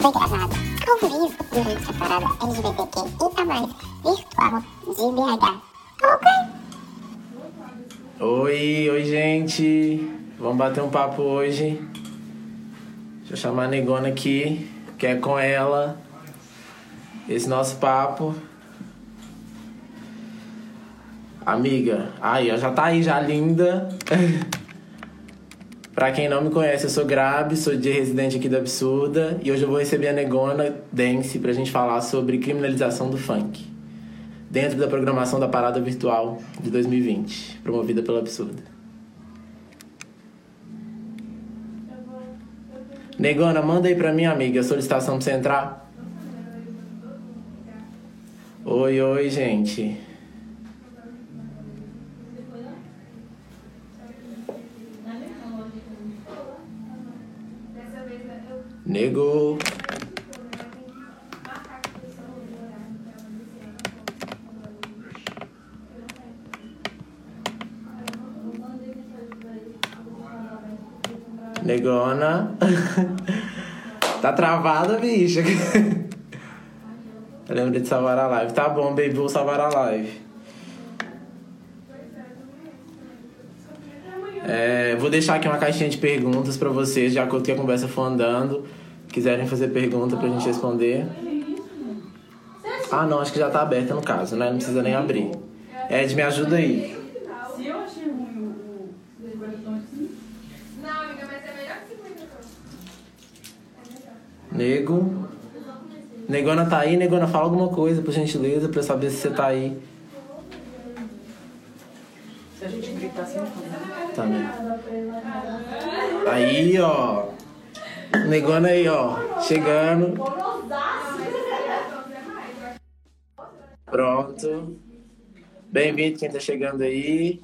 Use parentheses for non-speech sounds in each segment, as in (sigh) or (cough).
foi gravado ao vivo durante a parada LGBTQIA+, virtual de BH. Ok? Oi, oi gente. Vamos bater um papo hoje. Deixa eu chamar a negona aqui, que é com ela. Esse nosso papo. Amiga, aí, ó, já tá aí, já linda. (laughs) pra quem não me conhece, eu sou Grabe, sou de residente aqui do Absurda. E hoje eu vou receber a Negona Dance pra gente falar sobre criminalização do funk. Dentro da programação da Parada Virtual de 2020, promovida pela Absurda. Negona, manda aí pra mim, amiga, a solicitação pra você entrar. Oi, oi, gente. Nego. Negona. (laughs) tá travada, bicha. (laughs) Lembrei de salvar a live. Tá bom, baby, vou salvar a live. É, vou deixar aqui uma caixinha de perguntas pra vocês, de acordo com a conversa for andando. Quiserem fazer pergunta pra gente responder. Ah, não, acho que já tá aberta no caso, né? Não precisa nem abrir. Ed, me ajuda aí. Se eu achei ruim o Não, amiga, mas é melhor que 50 Nego. Negona tá aí, Negona, fala alguma coisa, por gentileza, pra eu saber se você tá aí. se a gente gritar assim, não Tá, né? Aí, ó. Negona aí, ó. Chegando. Pronto. Bem-vindo quem tá chegando aí.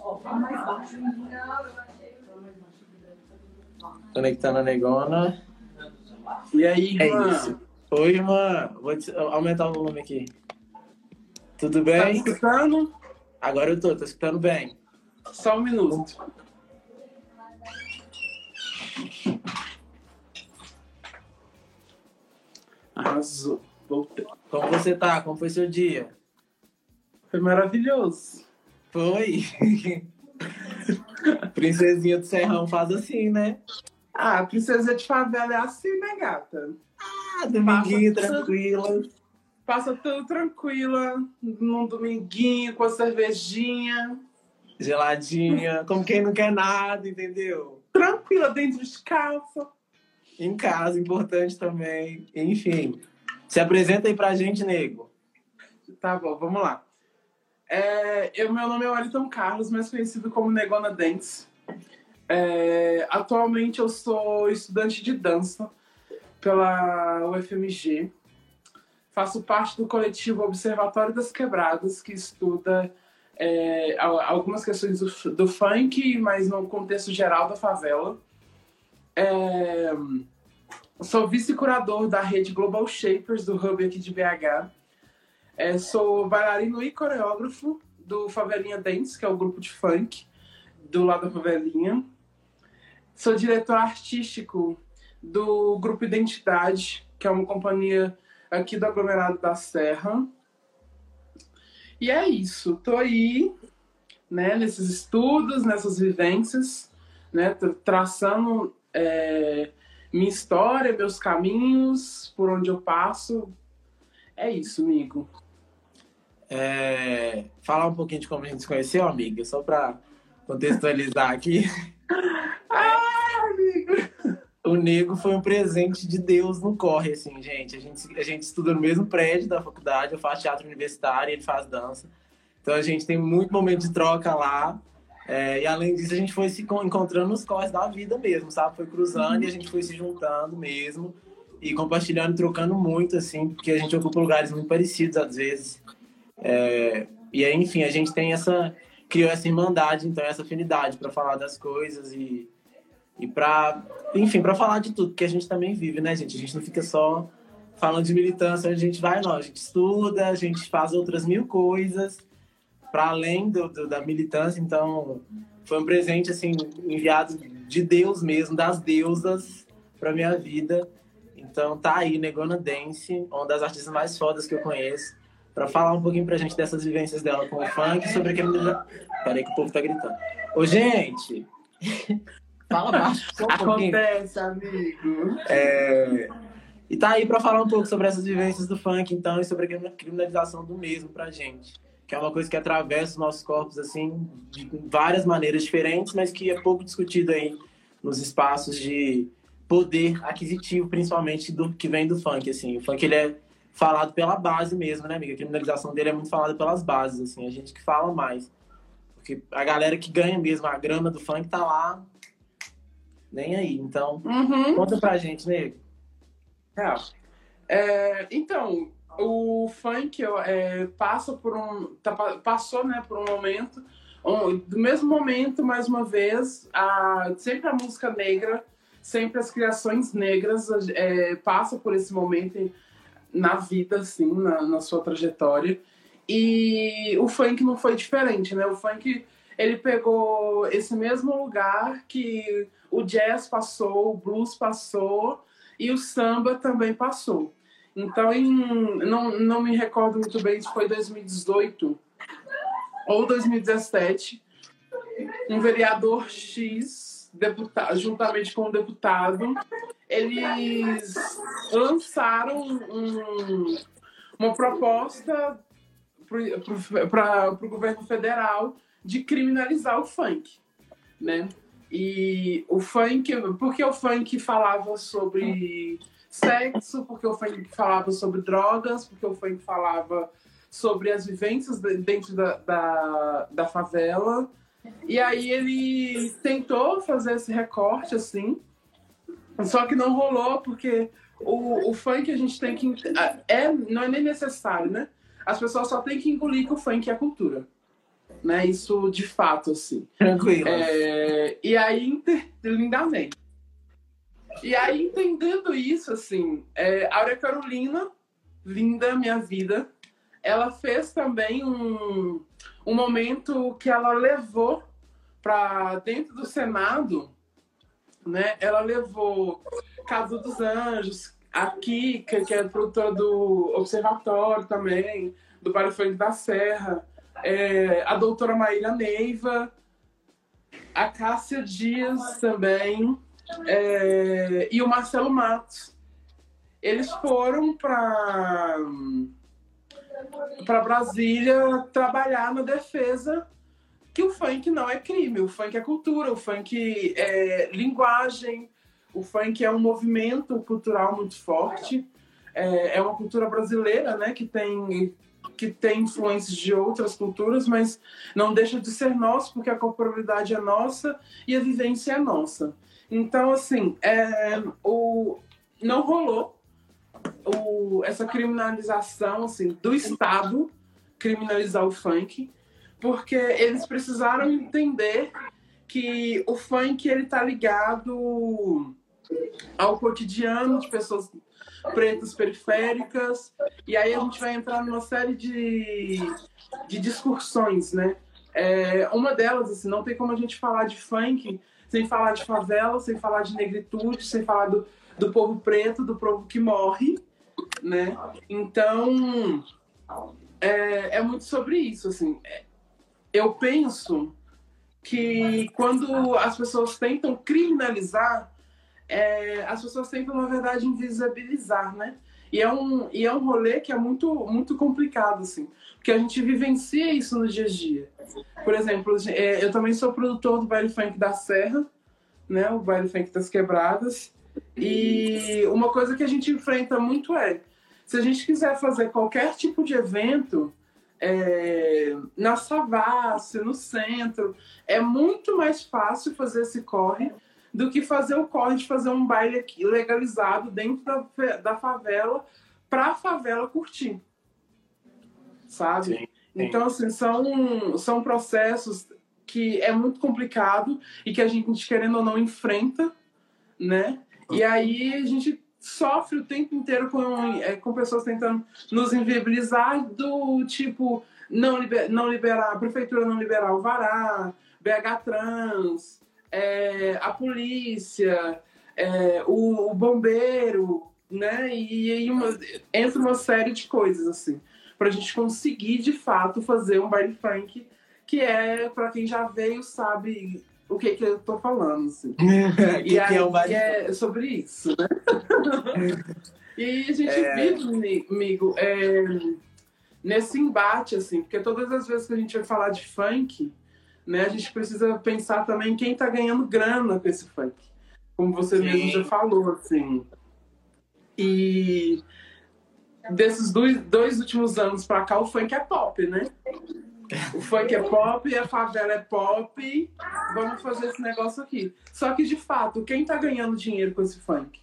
Conectando a Negona. E aí, É mano? isso. Oi, irmã. Vou te- aumentar o volume aqui. Tudo Tá bem? escutando? Agora eu tô, tô escutando bem. Só um minuto. Arrasou. Voltei. Como você tá? Como foi seu dia? Foi maravilhoso. Foi. (laughs) Princesinha do Serrão faz assim, né? Ah, princesa de favela é assim, né, gata? Ah, dominguinho, Passa- tranquila. Passa tudo tranquila, num dominguinho, com a cervejinha. Geladinha, como quem não quer nada, entendeu? Tranquila, dentro de casa. Em casa, importante também. Enfim. Se apresenta aí pra gente, nego. Tá bom, vamos lá. É, eu, meu nome é Wellington Carlos, mais conhecido como Negona Dance. É, atualmente eu sou estudante de dança pela UFMG. Faço parte do coletivo Observatório das Quebradas, que estuda é, al- algumas questões do, do funk, mas no contexto geral da favela. É, sou vice-curador da rede Global Shapers do Hub aqui de BH. É, sou bailarino e coreógrafo do Favelinha Dance, que é o grupo de funk do lado da favelinha. Sou diretor artístico do grupo Identidade, que é uma companhia aqui do aglomerado da Serra. E é isso, tô aí, né, nesses estudos, nessas vivências, né, tra- traçando é, minha história, meus caminhos, por onde eu passo. É isso, amigo. É, falar um pouquinho de como a gente se conheceu, amiga, só pra contextualizar aqui. (laughs) Ah, amigo! O nego foi um presente de Deus no corre, assim, gente. A gente, a gente estuda no mesmo prédio da faculdade, eu faço teatro universitário, ele faz dança. Então a gente tem muito momento de troca lá. É, e além disso, a gente foi se con- encontrando nos corres da vida mesmo, sabe? Foi cruzando e a gente foi se juntando mesmo. E compartilhando, trocando muito, assim, porque a gente ocupa lugares muito parecidos às vezes. É, e aí, enfim, a gente tem essa. criou essa irmandade, então, essa afinidade para falar das coisas e, e para enfim, para falar de tudo, porque a gente também vive, né, gente? A gente não fica só falando de militância, a gente vai, não, a gente estuda, a gente faz outras mil coisas para além do, do- da militância, então foi um presente, assim, enviado de Deus mesmo, das deusas para minha vida. Então tá aí, Negona Dance, uma das artistas mais fodas que eu conheço, para falar um pouquinho pra gente dessas vivências dela com o funk, sobre aquele. Peraí que o povo tá gritando. Ô, gente! (laughs) Fala baixo, só um. Acontece, amigo. É, E tá aí para falar um pouco sobre essas vivências do funk, então, e sobre a criminalização do mesmo pra gente. Que é uma coisa que atravessa os nossos corpos, assim, de várias maneiras diferentes, mas que é pouco discutido aí nos espaços de poder aquisitivo, principalmente do que vem do funk, assim. O funk, ele é falado pela base mesmo, né, amiga? A criminalização dele é muito falada pelas bases, assim. A gente que fala mais. Porque a galera que ganha mesmo a grana do funk tá lá nem aí. Então, Uhum. conta pra gente, nego. Real. É, então, o funk é, passa por um. tá pa- passou né, por um momento. um- do mesmo momento, mais uma vez, a, sempre a música negra, sempre as criações negras é, passam por esse momento na vida, assim, na, na sua trajetória. E o funk não foi diferente, né? O funk ele pegou esse mesmo lugar que o jazz passou, o blues passou e o samba também passou. Então, em, não, não me recordo muito bem se foi 2018 ou 2017, um vereador X, deputado, juntamente com um deputado, eles lançaram um- uma proposta para o governo federal de criminalizar o funk, né? E o funk, porque o funk falava sobre sexo, porque o funk falava sobre drogas, porque o funk falava sobre as vivências de- dentro da, da, da favela. E aí ele tentou fazer esse recorte, assim, só que não rolou, porque o, o funk a gente tem que. É, não é nem necessário, né? As pessoas só têm que engolir que o funk é cultura. Né? Isso de fato, assim. Tranquilo. É, e aí, ente- lindamente. E aí, entendendo isso, assim, é, Carolina, linda minha vida, ela fez também um, um momento que ela levou para dentro do Senado, né? Ela levou Casa dos Anjos, a Kika, que é produtora do Observatório também, do Funk da Serra, é, a doutora Maíra Neiva, a Cássia Dias também, é, e o Marcelo Matos. Eles foram para para Brasília trabalhar na defesa que o funk não é crime, o funk é cultura, o funk é linguagem, o funk é um movimento cultural muito forte, é, é uma cultura brasileira, né, que tem que tem influências de outras culturas, mas não deixa de ser nosso, porque a corporalidade é nossa e a vivência é nossa. Então, assim, é, o, não rolou o, essa criminalização assim, do Estado criminalizar o funk, porque eles precisaram entender que o funk ele tá ligado ao cotidiano de pessoas pretas periféricas e aí a gente vai entrar numa série de, de discussões, né? É, uma delas, assim, não tem como a gente falar de funk sem falar de favela, sem falar de negritude, sem falar do, do povo preto, do povo que morre, né? Então, é, é muito sobre isso, assim. Eu penso que quando as pessoas tentam criminalizar, é, as pessoas tentam, na verdade, invisibilizar, né? E é um, e é um rolê que é muito, muito complicado, assim. Porque a gente vivencia isso no dia a dia. Por exemplo, é, eu também sou produtor do baile funk da Serra, né? O baile funk das quebradas. E uma coisa que a gente enfrenta muito é, se a gente quiser fazer qualquer tipo de evento, é, na Savassi, no centro, é muito mais fácil fazer esse corre do que fazer o corre de fazer um baile aqui legalizado dentro da, da favela para a favela curtir. Sabe? Sim, sim. Então, assim, são, são processos que é muito complicado e que a gente, querendo ou não, enfrenta, né? E aí a gente sofre o tempo inteiro com, é, com pessoas tentando nos inviabilizar do tipo não, liber, não liberar, a prefeitura não liberar o vará, BH Trans, é, a polícia, é, o, o bombeiro, né? E uma, entra uma série de coisas, assim, pra gente conseguir, de fato, fazer um baile funk que é, pra quem já veio, sabe o que que eu tô falando, assim. (laughs) que, e aí, que é o baile que é sobre isso, né? (laughs) e a gente É. vive, amigo, é, nesse embate, assim, porque todas as vezes que a gente vai falar de funk, né, a gente precisa pensar também quem tá ganhando grana com esse funk. Como você Sim. mesmo já falou, assim. E desses dois, dois últimos anos pra cá, o funk é pop, né? O funk é pop, a favela é pop. Vamos fazer esse negócio aqui. Só que, de fato, quem tá ganhando dinheiro com esse funk?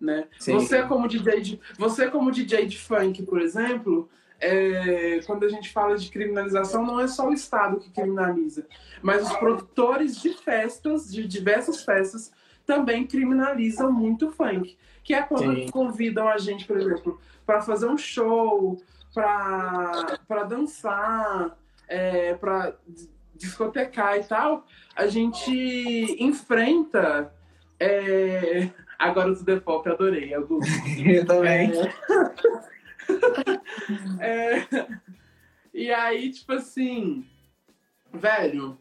Né? Sim. Você, como DJ de, você, como DJ de funk, por exemplo, é, quando a gente fala de criminalização, não é só o Estado que criminaliza, mas os produtores de festas, de diversas festas, também criminalizam muito o funk. Que é quando Sim. convidam a gente, por exemplo, para fazer um show, para dançar, é, para discotecar e tal, a gente enfrenta. é, Agora tudo é pop, adorei. Eu gosto. (laughs) Eu também. (laughs) (laughs) É, E aí, tipo assim, velho,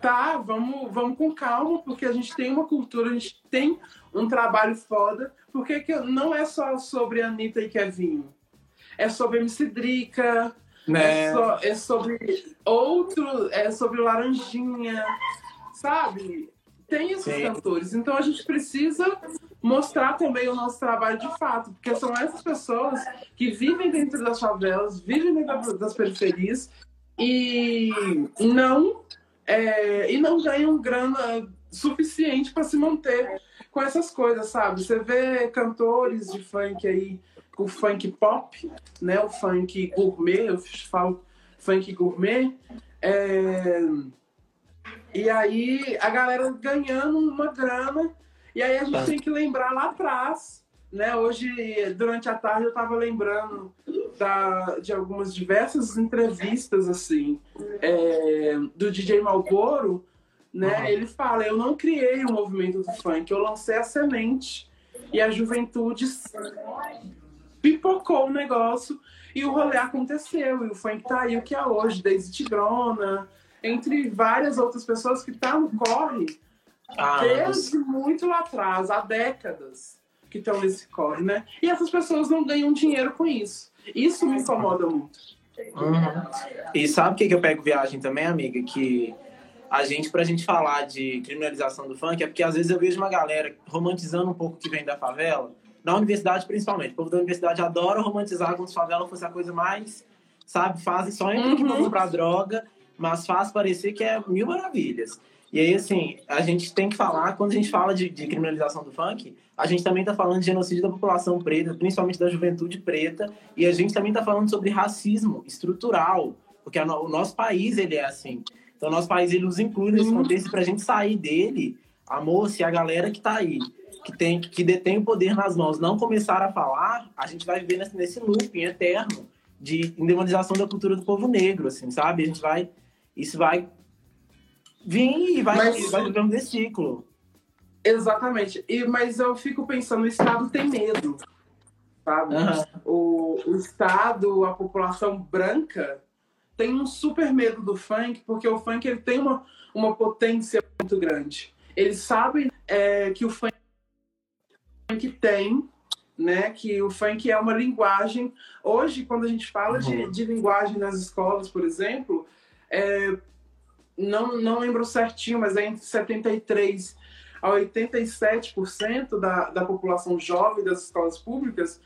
tá, vamos, vamos com calma, porque a gente tem uma cultura, a gente tem um trabalho foda. Porque que não é só sobre Anitta e Kevinho. É sobre MC Drica, Né? é, só- é sobre outro, é sobre Laranjinha, sabe? Tem esses Sim. cantores. Então a gente precisa mostrar também o nosso trabalho de fato, porque são essas pessoas que vivem dentro das favelas, vivem dentro das periferias e não é, e não ganham grana suficiente para se manter com essas coisas, sabe? Você vê cantores de funk aí, o funk pop, né? O funk gourmet, eu falo funk gourmet. é, E aí a galera ganhando uma grana. E aí a gente tem que lembrar lá atrás. Né? Hoje, durante a tarde, eu estava lembrando da, de algumas diversas entrevistas assim é, do DJ Malboro, né? Uhum. Ele fala: eu não criei o movimento do funk, eu lancei a semente e a juventude pipocou o negócio e o rolê aconteceu. E o funk tá aí o que é hoje, desde Tigrona, entre várias outras pessoas que tá no corre Ah, desde muito lá atrás, há décadas que estão nesse corre, né? E essas pessoas não ganham dinheiro com isso. Isso me incomoda muito. Uhum. E sabe o que, que eu pego viagem também, amiga? Que a gente, pra gente falar de criminalização do funk, é porque às vezes eu vejo uma galera romantizando um pouco o que vem da favela, na universidade principalmente. O povo da universidade adora romantizar como se favela fosse a coisa mais, sabe, fazem só entre que Uhum. vão comprar droga, mas faz parecer que é mil maravilhas. E aí, assim, a gente tem que falar, quando a gente fala de, de criminalização do funk, a gente também está falando de genocídio da população preta, principalmente da juventude preta, e a gente também está falando sobre racismo estrutural, porque no- o nosso país ele é assim. Então, o nosso país ele nos inclui nesse Uhum. contexto para a gente sair dele, a moça e a galera que está aí, que tem que detém o poder nas mãos, não começar a falar, a gente vai viver nesse, nesse looping eterno de demonização da cultura do povo negro, assim, sabe? A gente vai, isso vai vir e vai, Mas- vai vivendo desse ciclo. Exatamente. E, mas eu fico pensando, o Estado tem medo, sabe? Aham. O, o Estado, a população branca, tem um super medo do funk, porque o funk ele tem uma, uma potência muito grande. Eles sabem é, que o funk tem, né? Que o funk é uma linguagem. Hoje, quando a gente fala de, Uhum. de linguagem nas escolas, por exemplo, é, não, não lembro certinho, mas é entre 73 a 87% da, da população jovem das escolas públicas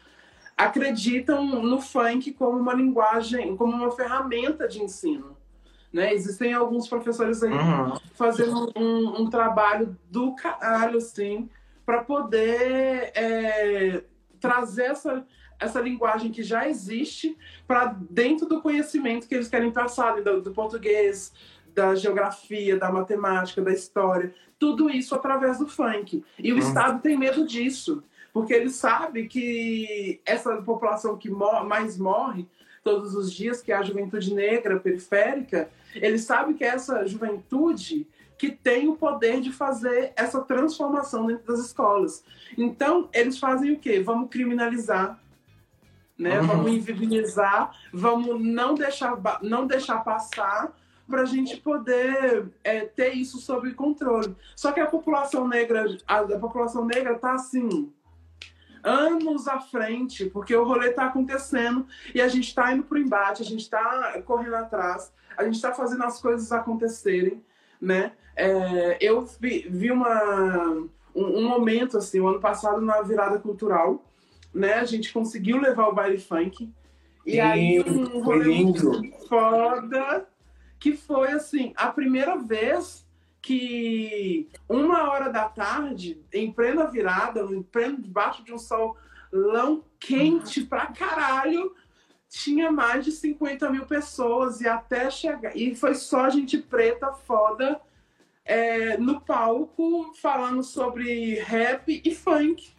acreditam no funk como uma linguagem, como uma ferramenta de ensino. Né? Existem alguns professores aí Uhum. fazendo um, um trabalho do caralho, assim, para poder é, trazer essa, essa linguagem que já existe para dentro do conhecimento que eles querem passar, do, do português, da geografia, da matemática, da história, tudo isso através do funk. E o Uhum. Estado tem medo disso, porque ele sabe que essa população que mor mais morre todos os dias, que é a juventude negra periférica, ele sabe que essa juventude que tem o poder de fazer essa transformação dentro das escolas. Então, eles fazem o quê? Vamos criminalizar, né? Uhum. Vamos invibilizar, vamos não deixar, não deixar passar para a gente poder é, ter isso sob controle. Só que a população negra, a, a população negra está assim anos à frente, porque o rolê está acontecendo e a gente está indo para o embate, a gente está correndo atrás, a gente está fazendo as coisas acontecerem, né? É, eu vi, vi uma, um, um momento assim, o ano passado na virada cultural, né? A gente conseguiu levar o baile funk e aí um rolê lindo. foda que foi assim a primeira vez que uma hora da tarde, em plena virada, em pleno debaixo de um solão quente pra caralho, tinha mais de 50 mil pessoas e até chegar. E foi só gente preta foda é, no palco falando sobre rap e funk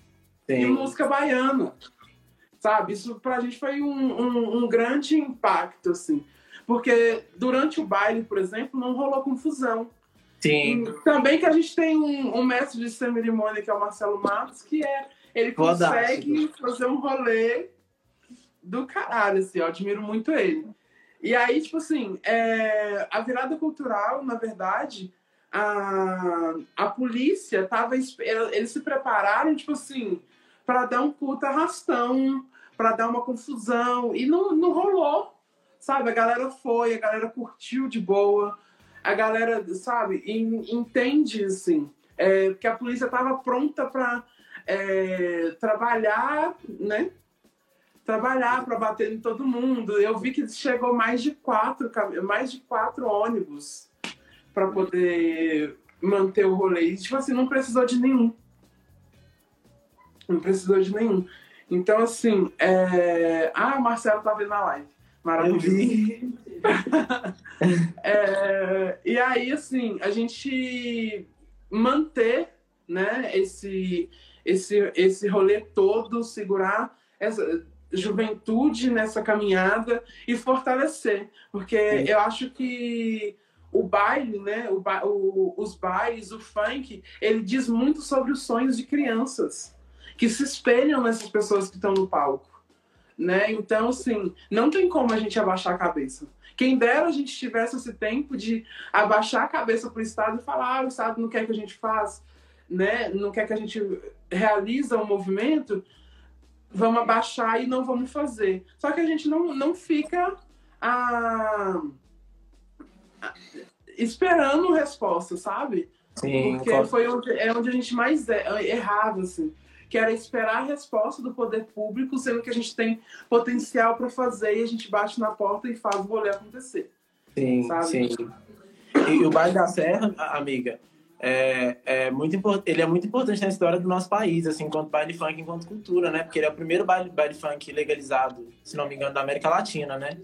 e Sim. música baiana. Sabe? Isso pra gente foi um, um, um grande impacto, assim. Porque durante o baile, por exemplo, não rolou confusão. Sim. E também que a gente tem um, um mestre de cerimônia, que é o Marcelo Matos, que é ele Fodástico. consegue fazer um rolê do caralho, assim, eu admiro muito ele. E aí, tipo assim, é, a virada cultural, na verdade, a, a polícia tava. Eles se prepararam, tipo assim, para dar um puta arrastão, para dar uma confusão. E não, não rolou. Sabe? A galera foi, a galera curtiu de boa. A galera, sabe, en- entende, assim, é, que a polícia tava pronta para trabalhar, né? Trabalhar para bater em todo mundo. Eu vi que chegou mais de quatro, mais de quatro ônibus para poder manter o rolê. E, tipo assim, não precisou de nenhum. Não precisou de nenhum. Então, assim, é... ah, o Marcelo tá vendo na live. Maravilhoso. vi. (laughs) É, e aí, assim, a gente manter né, esse, esse, esse rolê todo, segurar essa juventude nessa caminhada e fortalecer. Porque Sim. eu acho que o baile, né, o, ba- o- os bailes, o funk, ele diz muito sobre os sonhos de crianças que se espelham nessas pessoas que estão no palco. Né? Então, assim, não tem como a gente abaixar a cabeça. Quem dera a gente tivesse esse tempo de abaixar a cabeça para o Estado e falar: ah, o Estado não quer que a gente faça, né? não quer que a gente realiza um movimento, vamos abaixar e não vamos fazer. Só que a gente não, não fica ah, ah, esperando resposta, sabe? Sim. Porque foi onde, é onde a gente mais er- errava, assim. Que era esperar a resposta do poder público, sendo que a gente tem potencial para fazer e a gente bate na porta e faz o rolê acontecer. Sim, sabe? sim. E o Baile da Serra, amiga, é, é muito impor- ele é muito importante na história do nosso país, assim, enquanto baile funk, enquanto cultura, né? Porque ele é o primeiro baile, baile funk legalizado, se não me engano, da América Latina, né?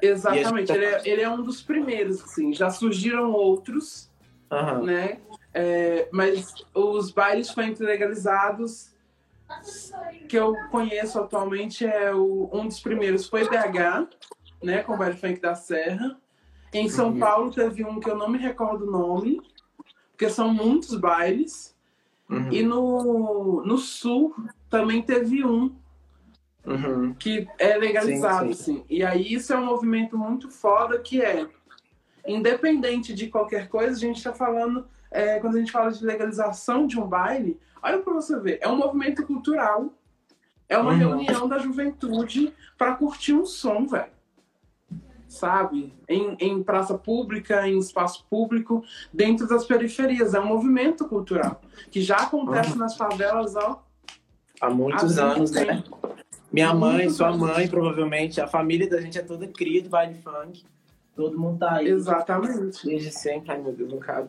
Exatamente, ele é, ele é um dos primeiros, assim. Já surgiram outros, Aham. né? É, mas os bailes funk legalizados que eu conheço atualmente é o, um dos primeiros foi BH, né, com o baile funk da Serra. Em São Uhum. Paulo teve um que eu não me recordo o nome, porque são muitos bailes. Uhum. E no, no Sul também teve um Uhum. que é legalizado, Sim, assim. E aí isso é um movimento muito foda que é independente de qualquer coisa, a gente está falando, é, quando a gente fala de legalização de um baile, olha para você ver, é um movimento cultural, é uma Uhum. reunião da juventude para curtir um som, velho. Sabe? Em, em praça pública, em espaço público, dentro das periferias. É um movimento cultural que já acontece Uhum. nas favelas, ó. Há muitos há anos, né? tempo. Minha mãe, Muito sua mãe, provavelmente, a família da gente é toda cria de baile funk. Todo mundo tá aí. Exatamente. Desde sempre. Ai, meu Deus, não cabe.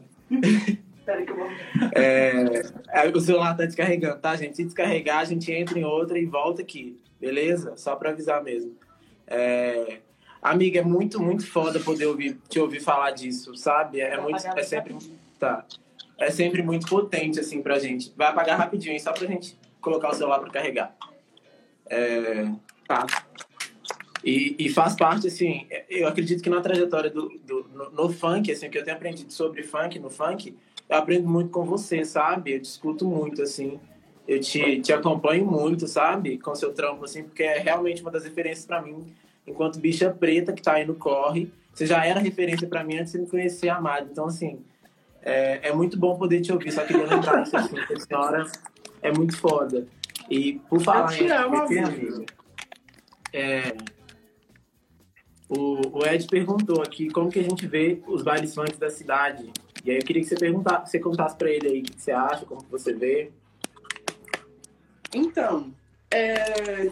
Que eu vou. É, o celular tá descarregando, tá, gente? Se descarregar, a gente entra em outra e volta aqui, beleza? Só pra avisar mesmo. É, amiga, é muito, muito foda poder ouvir, te ouvir falar disso, sabe? É, muito, é sempre, tá, é sempre muito potente, assim, pra gente. Vai apagar rapidinho, só pra gente colocar o celular pra carregar. É, tá. E, e, faz parte, assim, eu acredito que na trajetória do, do no, no, funk, assim, que eu tenho aprendido sobre funk, no funk, eu aprendo muito com você, sabe? Eu discuto muito, assim, eu te, te acompanho muito, sabe? Com seu trampo, assim, porque é realmente uma das referências para mim, enquanto bicha preta que tá aí no corre. Você já era referência para mim antes de me conhecer, Amado. Então, assim, é, é muito bom poder te ouvir. Só queria lembrar isso, assim, que a senhora é muito foda. E, por falar em amigo, é, o, o Ed perguntou aqui como que a gente vê os bailes funk da cidade. E aí eu queria que você perguntasse, você contasse para ele aí o que você acha, como que você vê. Então, é...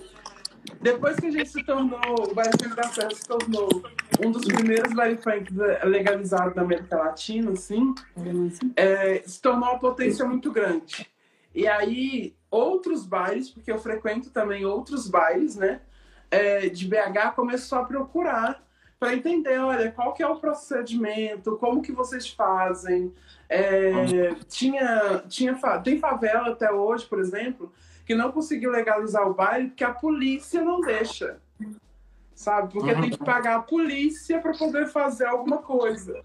depois que a gente se tornou, o baile funk da Serra se tornou um dos primeiros baile funk legalizados da América Latina, assim, é... se tornou uma potência muito grande. E aí, outros bailes, porque eu frequento também outros bailes, né? É, de BH começou a procurar para entender, olha, qual que é o procedimento, como que vocês fazem. É, tinha, tinha, tem favela até hoje, por exemplo, que não conseguiu legalizar o baile porque a polícia não deixa. Sabe? Porque uhum. tem que pagar a polícia para poder fazer alguma coisa.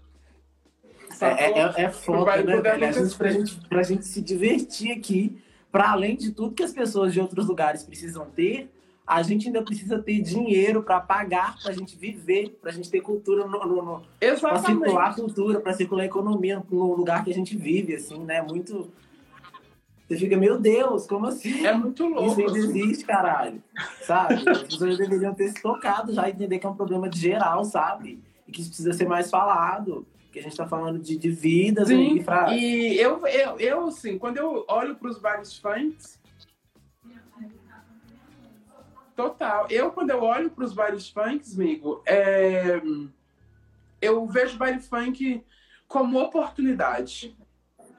É, é, é foda, né, velho? A gente, pra, gente, pra gente se divertir aqui, para além de tudo que as pessoas de outros lugares precisam ter, a gente ainda precisa ter dinheiro para pagar, para a gente viver, para a gente ter cultura, no, no, no para circular cultura, para circular economia no lugar que a gente vive, assim, né? Muito. Você fica, meu Deus, como assim? É muito louco. Isso ainda existe, caralho. Sabe? As pessoas deveriam ter se tocado já e entender que é um problema de geral, sabe? E que isso precisa ser mais falado que a gente está falando de, de vidas Sim, aí pra... E eu, eu, eu, assim, quando eu olho para os bares funks, total. Eu, quando eu olho para os bares funks, amigo, é... eu vejo baile funk como oportunidade.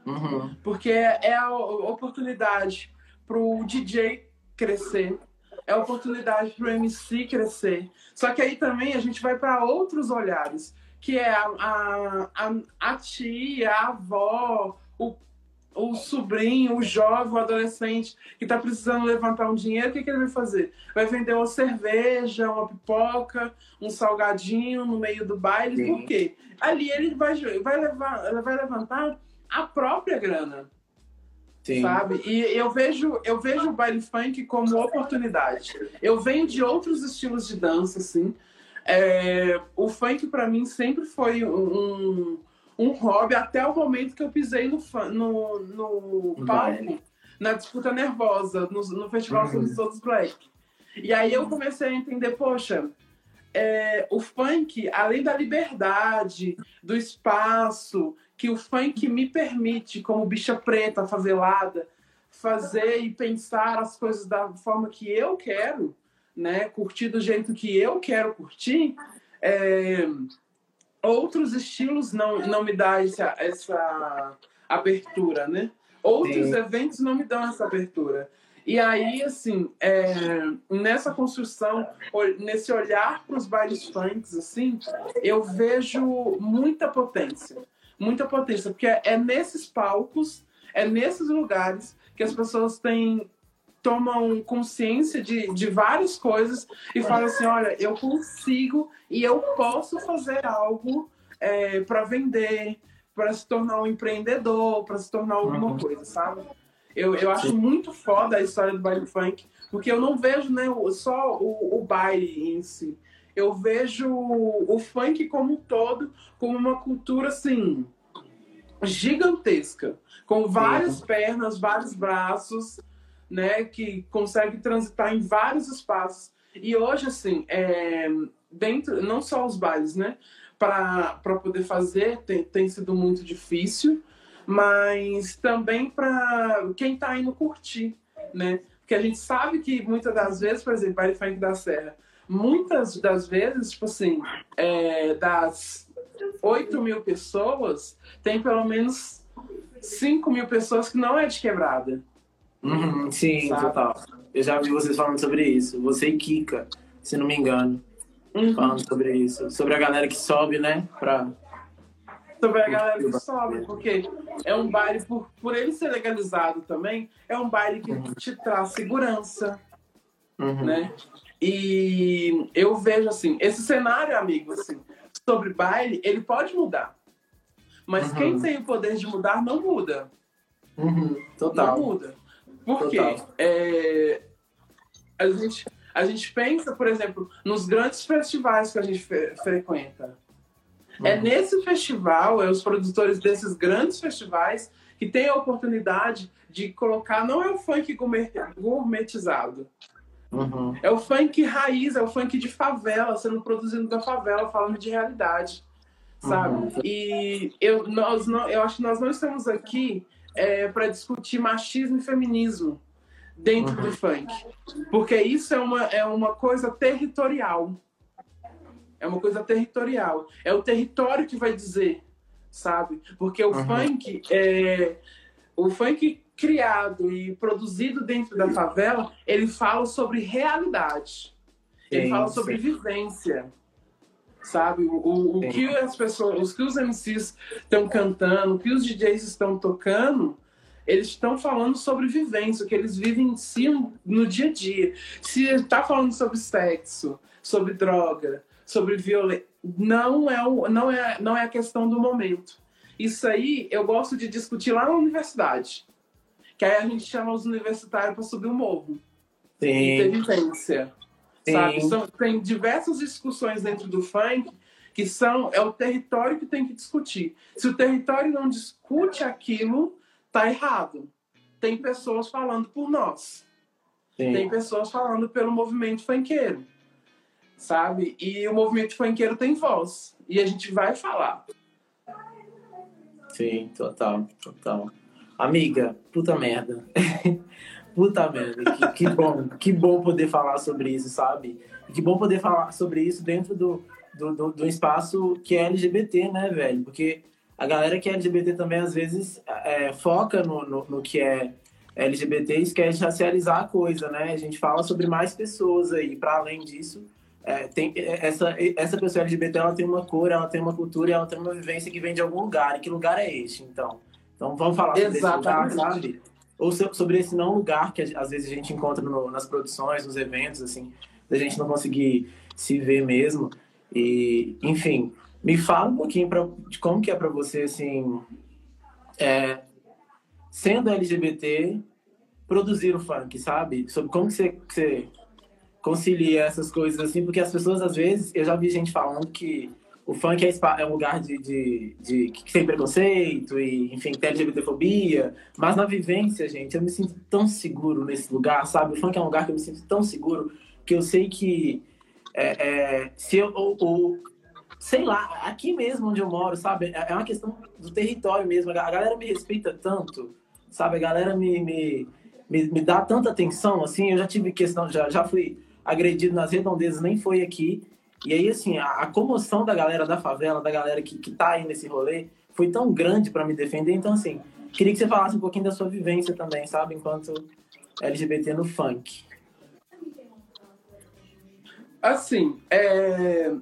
Uhum. Porque é a oportunidade para o DJ crescer, é a oportunidade para o MC crescer. Só que aí também a gente vai para outros olhares que é a, a, a, a tia, a avó, o, o sobrinho, o jovem, o adolescente que está precisando levantar um dinheiro, o que, que ele vai fazer? Vai vender uma cerveja, uma pipoca, um salgadinho no meio do baile, Sim. por quê? Ali ele vai, vai, levar, vai levantar a própria grana. Sim. Sabe? E eu vejo, eu vejo o baile funk como oportunidade. Eu venho de outros estilos de dança, assim. É, o funk para mim sempre foi um, um hobby até o momento que eu pisei no, no, no palco, na disputa nervosa, no, no Festival uhum. Todos Black. E aí eu comecei a entender, poxa, é, o funk, além da liberdade, do espaço que o funk me permite, como bicha preta, favelada, fazer e pensar as coisas da forma que eu quero, né, curtir do jeito que eu quero curtir, é, outros estilos não, não me dão essa, essa abertura, né? Outros Sim. eventos não me dão essa abertura. E aí, assim, é, nessa construção, nesse olhar para os bailes funks, assim, eu vejo muita potência. Muita potência, porque é nesses palcos, é nesses lugares que as pessoas têm tomam consciência de, de várias coisas e falam assim: olha, eu consigo e eu posso fazer algo é, para vender, para se tornar um empreendedor, para se tornar alguma uhum. coisa, sabe? Eu, eu acho muito foda a história do baile funk, porque eu não vejo né, só o, o baile em si. Eu vejo o funk como um todo como uma cultura assim gigantesca, com várias pernas, vários braços, né, que consegue transitar em vários espaços. E hoje, assim, é, dentro, não só os bailes, né, para poder fazer tem, tem sido muito difícil, mas também para quem está indo curtir, né? Porque a gente sabe que muitas das vezes, por exemplo, baile funk da Serra, muitas das vezes, tipo assim, é, das 8 mil pessoas, tem pelo menos 5 mil pessoas que não é de quebrada. Uhum, sim, Sabe? total. Eu já vi vocês falando sobre isso. Você e Kika, se não me engano. Uhum. Falando sobre isso. Sobre a galera que sobe, né? Pra... Sobre a galera que sobe, porque é um baile, por, por ele ser legalizado também, é um baile que uhum. te traz segurança, uhum. né? E eu vejo assim, esse cenário, amigo, assim, sobre baile, ele pode mudar. Mas Uhum. quem tem o poder de mudar não muda. Uhum, total. Não muda. Por quê? É, a, gente, a gente pensa, por exemplo, nos grandes festivais que a gente fre- frequenta. É Uhum. nesse festival, é os produtores desses grandes festivais que têm a oportunidade de colocar, não é o funk gourmet- gourmetizado, Uhum. é o funk raiz, é o funk de favela, sendo produzido da favela, falando de realidade, sabe? Uhum. E eu, nós não, eu acho que nós não estamos aqui para discutir machismo e feminismo dentro Uhum. do funk, porque isso é uma, é uma coisa territorial. É uma coisa territorial. É o território que vai dizer, sabe? Porque o Uhum. funk é o funk criado e produzido dentro da favela, ele fala sobre realidade. Ele Sim, fala sim. sobre vivência. Sabe? O, o, que as pessoas, os que os MCs estão cantando, o que os DJs estão tocando, eles estão falando sobre vivência, o que eles vivenciam no dia a dia. Se está falando sobre sexo, sobre droga, sobre violência, não é, o, não, é, não é a questão do momento. Isso aí eu gosto de discutir lá na universidade. Que aí a gente chama os universitários para subir o morro Sim. Sim. Sabe? São, tem diversas discussões dentro do funk que são é o território que tem que discutir. Se o território não discute aquilo, tá errado. Tem pessoas falando por nós. sim. Tem pessoas falando pelo movimento funkeiro. Sabe? E o movimento funkeiro tem voz. E a gente vai falar. Sim, total, total. Amiga, puta merda. (laughs) puta merda. Que, que bom, que bom poder falar sobre isso, sabe? E que bom poder falar sobre isso dentro do, do, do, do espaço que é LGBT, né, velho? Porque a galera que é LGBT também, às vezes, é, foca no, no, no que é LGBT e esquece de racializar a coisa, né? A gente fala sobre mais pessoas aí. Para além disso, é, tem, essa, essa pessoa LGBT ela tem uma cor, ela tem uma cultura, ela tem uma vivência que vem de algum lugar. E que lugar é este, então? Então vamos falar sobre Exatamente. esse lugar, sabe? Ou so- sobre esse não lugar que às vezes a gente encontra no- nas produções, nos eventos, assim, da gente não conseguir se ver mesmo. E, enfim, me fala um pouquinho pra, de como que é para você, assim, é, sendo LGBT, produzir o funk, sabe? Sobre como que você, que você concilia essas coisas assim, porque as pessoas às vezes, eu já vi gente falando que o funk é, é um lugar de, de, de que tem preconceito e, enfim, tem LGBTfobia, mas na vivência, gente, eu me sinto tão seguro nesse lugar, sabe? O funk é um lugar que eu me sinto tão seguro que eu sei que é, é, se eu, ou, ou, sei lá, aqui mesmo onde eu moro, sabe? É é uma questão do território mesmo. A galera me respeita tanto, sabe? A galera me, me, me, me dá tanta atenção, assim. Eu já tive questão, já, já fui agredido nas redondezas, nem foi aqui. E aí, assim, a, a comoção da galera da favela, da galera que, que tá aí nesse rolê, foi tão grande para me defender. Então, assim, queria que você falasse um pouquinho da sua vivência também, sabe? Enquanto LGBT no funk. Assim, é,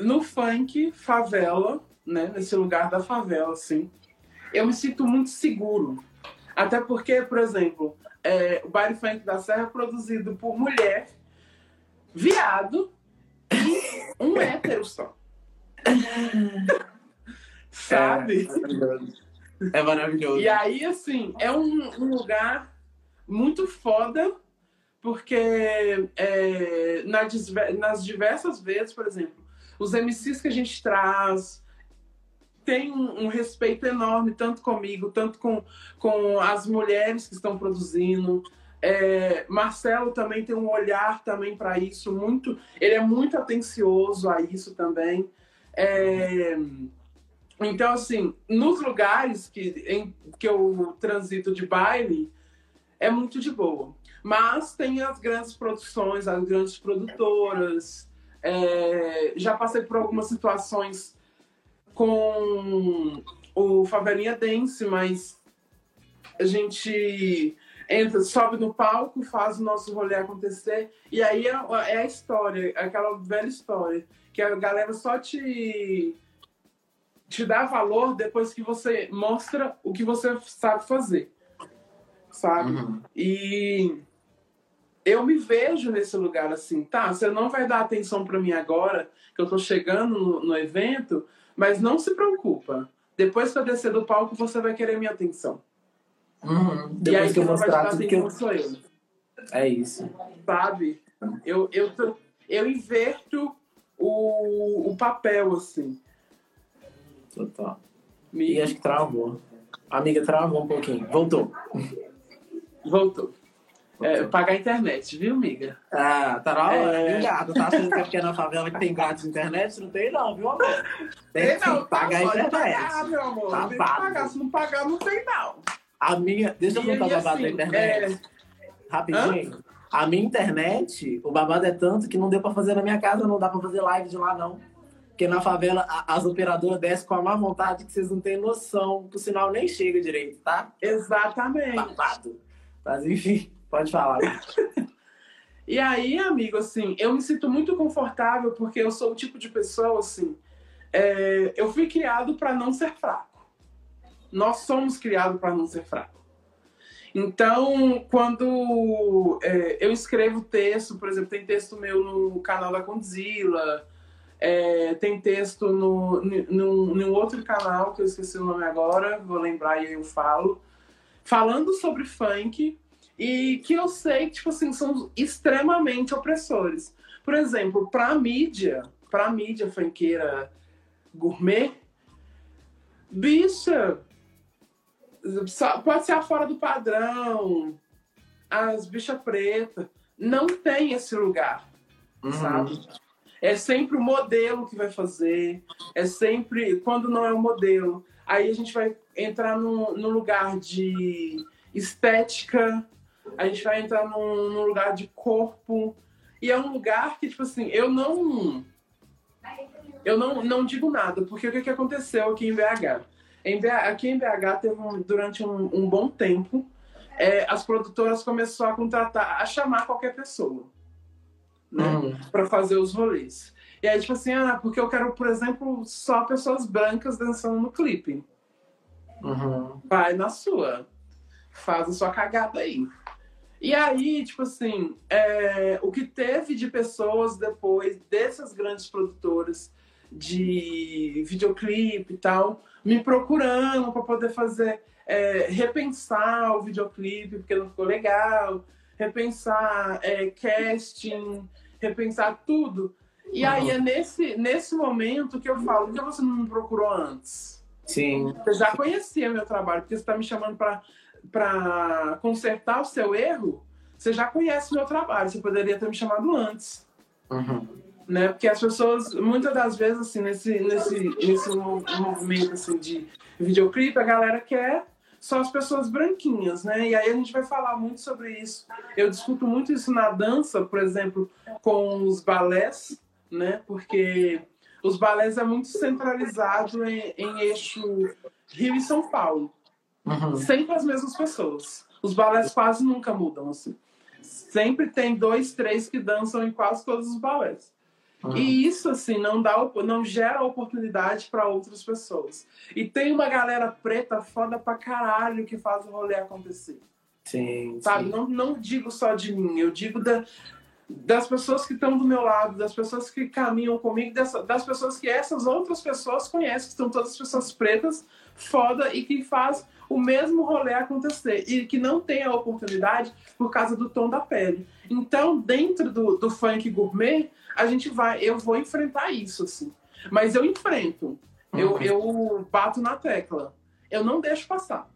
no funk, favela, né? Nesse lugar da favela, assim, eu me sinto muito seguro. Até porque, por exemplo, é, o baile funk da Serra é produzido por mulher, viado e um hétero só. (laughs) Sabe? É maravilhoso. É maravilhoso. E aí, assim, é um, um lugar muito foda, porque é, na nas diversas vezes, por exemplo, os MCs que a gente traz tem um, um respeito enorme, tanto comigo, tanto com, com as mulheres que estão produzindo. É, Marcelo também tem um olhar também para isso, muito, ele é muito atencioso a isso também. É, então, assim, nos lugares que, em, que eu transito de baile, é muito de boa. Mas tem as grandes produções, as grandes produtoras. É, já passei por algumas situações com o Favelinha Dance, mas a gente entra, sobe no palco, faz o nosso rolê acontecer, e aí é, é a história, é aquela velha história, que a galera só te te dá valor depois que você mostra o que você sabe fazer. Sabe? Uhum. E eu me vejo nesse lugar assim, tá? Você não vai dar atenção para mim agora, que eu tô chegando no, no, evento, mas não se preocupa. Depois que eu descer do palco, você vai querer minha atenção. Uhum. E Depois aí que eu não mostrar tudo que eu... sou eu. É isso. Sabe? Eu, eu, tô- eu inverto o, o papel, assim. Total. Me- E acho que travou. Amiga travou um pouquinho. Voltou. Voltou. É, pagar a internet, viu, amiga? Ah, tá na hora, É. ligado. Tá achando que é porque é na favela que tem grátis internet? Não tem não, viu, amor? Tem que pagar a internet. pagar, meu amor. Tá Tem pagar. Se não pagar, não tem, não. A minha... Deixa eu E- contar o babado assim, da internet. Rapidinho. A minha internet, o babado é tanto que não deu pra fazer na minha casa, não dá pra fazer live de lá, não. Porque na favela, a- as operadoras descem com a má vontade que vocês não têm noção, que o sinal nem chega direito, tá? Exatamente. Babado. Mas enfim, pode falar. (laughs) E aí, amigo, assim, eu me sinto muito confortável porque eu sou o tipo de pessoa, assim, é, eu fui criado para não ser fraco. Nós somos criados para não ser fraco. Então, quando é, eu escrevo texto, por exemplo, tem texto meu no canal da Condzilla, é, tem texto no, no, outro canal, que eu esqueci o nome agora, vou lembrar e eu falo, falando sobre funk, e que eu sei que, tipo assim, são extremamente opressores. Por exemplo, pra mídia, pra mídia funkeira gourmet, bicha, pode ser a fora do padrão, as bichas pretas, não tem esse lugar, Uhum. sabe? É sempre o modelo que vai fazer, é sempre, quando não é o modelo, aí a gente vai entrar no, no lugar de estética, a gente vai entrar num, num lugar de corpo, e é um lugar que, tipo assim, eu não. Eu não, não digo nada, porque o que, que aconteceu aqui em BH? Em BH aqui em BH, teve um- durante um, um bom tempo, é, as produtoras começaram a contratar, a chamar qualquer pessoa. Né? Uhum. para fazer os rolês. E aí, tipo assim, ah, porque eu quero, por exemplo, só pessoas brancas dançando no clipe. Uhum. Vai na sua. Faz a sua cagada aí. E aí, tipo assim, é, o que teve de pessoas depois dessas grandes produtoras de videoclipe e tal, me procurando para poder fazer, é, repensar o videoclipe, porque não ficou legal, repensar é, casting, repensar tudo. E aí é nesse, nesse momento que eu falo, por que você não me procurou antes? Sim. Você já conhecia meu trabalho, porque você está me chamando para consertar o seu erro. Você já conhece meu trabalho, você poderia ter me chamado antes. Uhum. Né? Porque as pessoas, muitas das vezes, assim, nesse, nesse, nesse mo- movimento assim, de videoclipe, a galera quer só as pessoas branquinhas, né? E aí a gente vai falar muito sobre isso. Eu discuto muito isso na dança, por exemplo, com os balés, né? Porque os balés é muito centralizado em, em eixo Rio e São Paulo. Uhum. Sempre as mesmas pessoas. Os balés quase nunca mudam, assim. Sempre tem dois, três que dançam em quase todos os balés. Uhum. E isso, assim, não, dá, não gera oportunidade para outras pessoas. E tem uma galera preta foda pra caralho que faz o rolê acontecer. Sim, Sabe? sim. Não, não digo só de mim, eu digo da, das pessoas que estão do meu lado, das pessoas que caminham comigo, dessa- das pessoas que essas outras pessoas conhecem, que são todas pessoas pretas, foda, e que faz o mesmo rolê acontecer. E que não tem a oportunidade por causa do tom da pele. Então, dentro do, do funk gourmet, a gente vai, eu vou enfrentar isso, assim. Mas eu enfrento. Eu, Uhum. eu bato na tecla. Eu não deixo passar,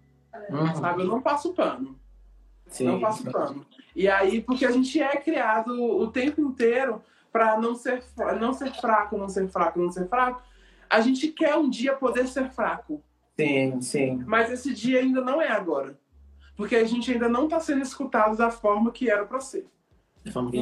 Uhum. sabe? Eu não passo pano. Sim. Não passo pano. E aí, porque a gente é criado o tempo inteiro para não ser, não ser fraco, não ser fraco, não ser fraco. A gente quer um dia poder ser fraco. Sim, sim. Mas esse dia ainda não é agora. Porque a gente ainda não está sendo escutado da forma que era para ser.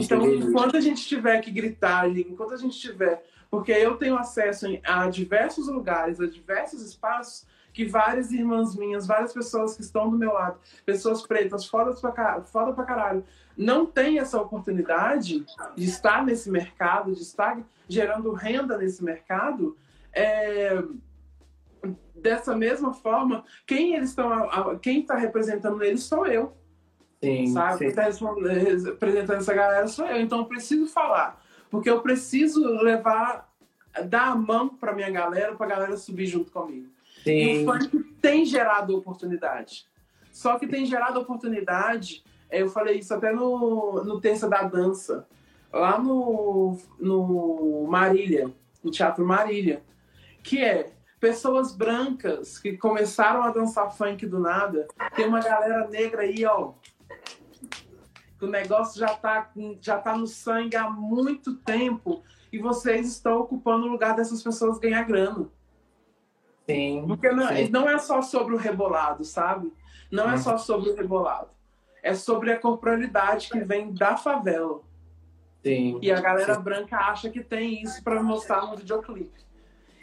Então, enquanto a gente tiver que gritar ali, enquanto a gente tiver. Porque eu tenho acesso a diversos lugares, a diversos espaços, que várias irmãs minhas, várias pessoas que estão do meu lado, pessoas pretas, foda pra, ca- foda pra caralho, não têm essa oportunidade de estar nesse mercado, de estar gerando renda nesse mercado. é, Dessa mesma forma, quem eles estão, quem está representando eles sou eu. Sim, sabe? sim. Representando essa galera sou eu, então eu preciso falar. Porque eu preciso levar, dar a mão pra minha galera, pra galera subir junto comigo. E Sim. o funk tem gerado oportunidade. Só que tem gerado oportunidade, é, eu falei isso até no, no Terça da Dança, lá no, no Marília, no Teatro Marília, que é pessoas brancas que começaram a dançar funk do nada, tem uma galera negra aí, ó, que o negócio já tá, já tá no sangue há muito tempo e vocês estão ocupando o lugar dessas pessoas ganhar grana. Sim. Porque não, Sim. não é só sobre o rebolado, sabe? Não é Uhum. só sobre o rebolado. É sobre a corporalidade que vem da favela. Sim. E a galera branca acha que tem isso pra mostrar no videoclipe.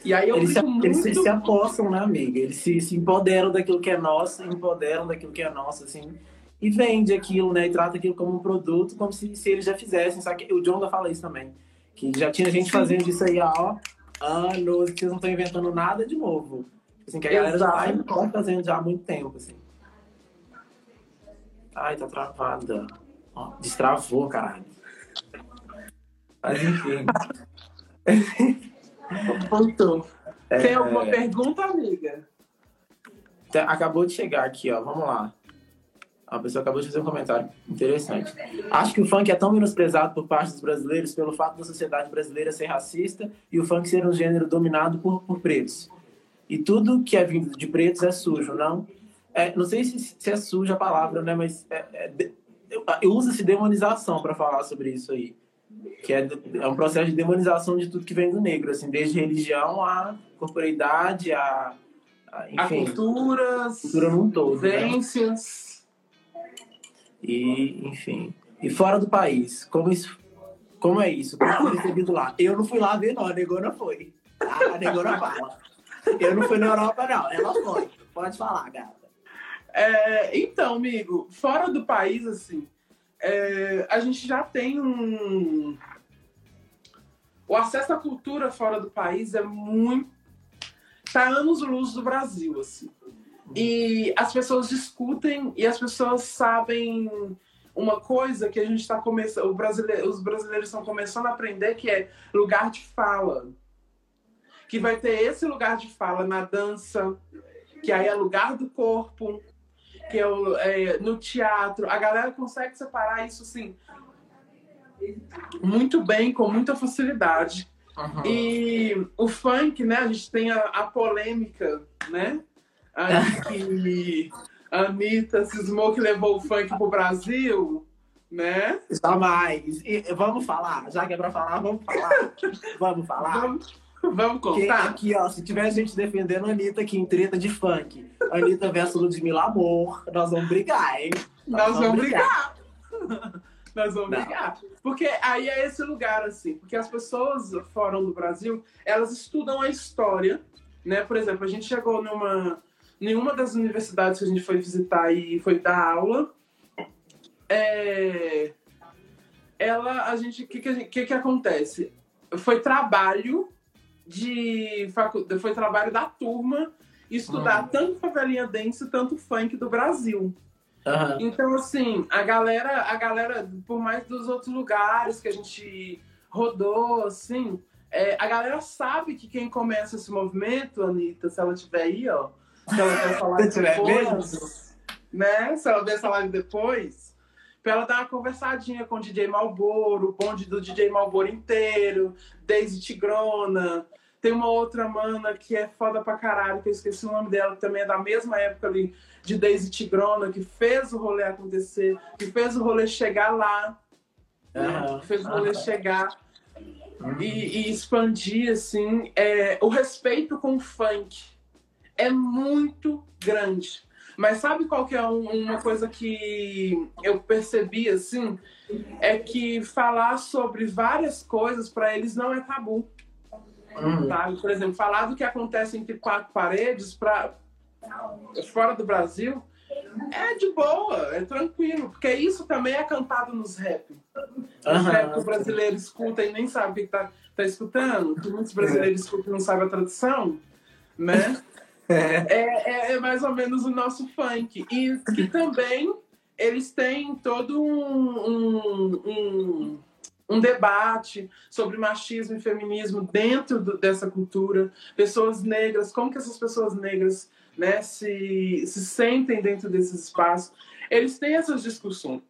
E aí eu Eles, se, muito... eles se, se apossam, né, amiga? Eles se, se empoderam daquilo que é nosso, empoderam daquilo que é nosso, assim, e vende aquilo, né? E trata aquilo como um produto, como se, se eles já fizessem. Só que o Jonga fala isso também. Que já tinha gente fazendo isso aí há ó, anos, que vocês não estão inventando nada de novo. Assim, que a galera já tá, Exato. tá fazendo já há muito tempo, assim. Ai, tá travada. Ó, destravou, caralho. Mas enfim. (laughs) Voltou. É. Tem alguma pergunta, amiga? Tá, Acabou de chegar aqui, ó. Vamos lá. A pessoa acabou de fazer um comentário interessante. Acho que o funk é tão menosprezado por parte dos brasileiros pelo fato da sociedade brasileira ser racista e o funk ser um gênero dominado por, por pretos. E tudo que é vindo de pretos é sujo, não? É, não sei se, se é suja a palavra, né? Mas é, é usa-se demonização para falar sobre isso aí. Que é, é um processo de demonização de tudo que vem do negro, assim, desde religião a corporeidade, a, a A enfim, culturas, cultura num todo. né? E, enfim. E fora do país, como isso. Como é isso? Como foi recebido lá? Eu não fui lá ver, não. A negona foi. Ah, a negona fala. Eu não fui na Europa, não. Ela foi. Pode falar, gata. É, então, amigo, fora do país, assim, é, a gente já tem um. O acesso à cultura fora do país é muito. Tá anos luz do Brasil, assim. E as pessoas discutem e as pessoas sabem uma coisa que a gente está começando. Brasileiro, os brasileiros estão começando a aprender que é lugar de fala. Que vai ter esse lugar de fala na dança, que aí é lugar do corpo, que é, o- é, no teatro. A galera consegue separar isso assim muito bem, com muita facilidade. E o funk, né? A gente tem a, a polêmica, né? Aí que a Anitta cismou que levou o funk pro Brasil, né? Jamais. E vamos falar. Já que é pra falar, vamos falar. Vamos falar. Vamos, contar. aqui, ó, se tiver gente defendendo a Anitta aqui em treta de funk, Anitta versus Ludmilla Amor, nós vamos brigar, hein? Nós vamos brigar. (laughs) Nós vamos Não. brigar. Porque aí é esse lugar, assim. Porque as pessoas fora do Brasil, elas estudam a história, né? Por exemplo, a gente chegou numa... Nenhuma das universidades que a gente foi visitar e foi dar aula, é... ela, a gente... O que que, que que acontece? Foi trabalho de... facu- Foi trabalho da turma estudar Hum. tanto favelinha dance, tanto funk do Brasil. Aham. Então, assim, a galera, a galera, por mais dos outros lugares que a gente rodou, assim, é, a galera sabe que quem começa esse movimento, Anitta, se ela tiver aí, ó, se ela ver essa live Se tiver depois, né? Se ela ver essa live depois, pra ela dar uma conversadinha com o DJ Malboro, o bonde do DJ Malboro inteiro, Daisy Tigrona. Tem uma outra mana que é foda pra caralho, que eu esqueci o nome dela, que também é da mesma época ali de Daisy Tigrona, que fez o rolê acontecer, que fez o rolê chegar lá, né? Que fez o rolê Aham. chegar e, e expandir, assim. É, o respeito com o funk é muito grande. Mas sabe qual que é um- uma coisa que eu percebi, assim? É que falar sobre várias coisas para eles não é tabu. Hum. Sabe? Por exemplo, falar do que acontece entre quatro paredes para fora do Brasil é de boa, é tranquilo, porque isso também é cantado nos rap. Os Aham. rap que o brasileiro escuta e nem sabe o que tá, tá escutando, que muitos brasileiros escutam e não sabem a tradução, né? (laughs) É. É, é, é mais ou menos o nosso funk. E que também eles têm todo um, um, um, um debate sobre machismo e feminismo dentro do, dessa cultura. Pessoas negras, como que essas pessoas negras né, se, se sentem dentro desses espaços. Eles têm essas discussões.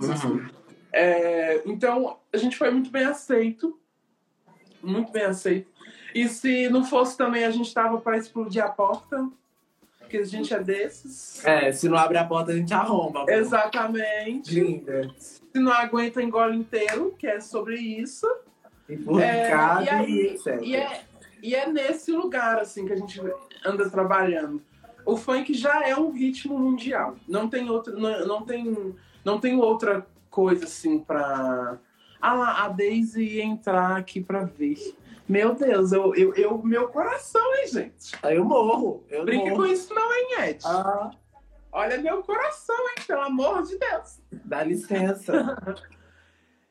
Uhum. É, então, a gente foi muito bem aceito. Muito bem aceito. E se não fosse também, a gente tava para explodir a porta. Porque a gente é desses. É, se não abre a porta, a gente arromba. pô. Exatamente. Linda. Se não aguenta, engole inteiro, que é sobre isso. Empurricado É, e aí-. E é, e é nesse lugar, assim, que a gente anda trabalhando. O funk já é um ritmo mundial. Não tem outro, não, não tem, não tem outra coisa, assim, pra... Ah lá, a Daisy ia entrar aqui pra ver. Meu Deus, eu, eu, eu- meu coração, hein, gente? Aí eu morro. Eu Brinque morro. com isso não, hein, Ed? Ah, Olha meu coração, hein, pelo amor de Deus. dá licença. (laughs)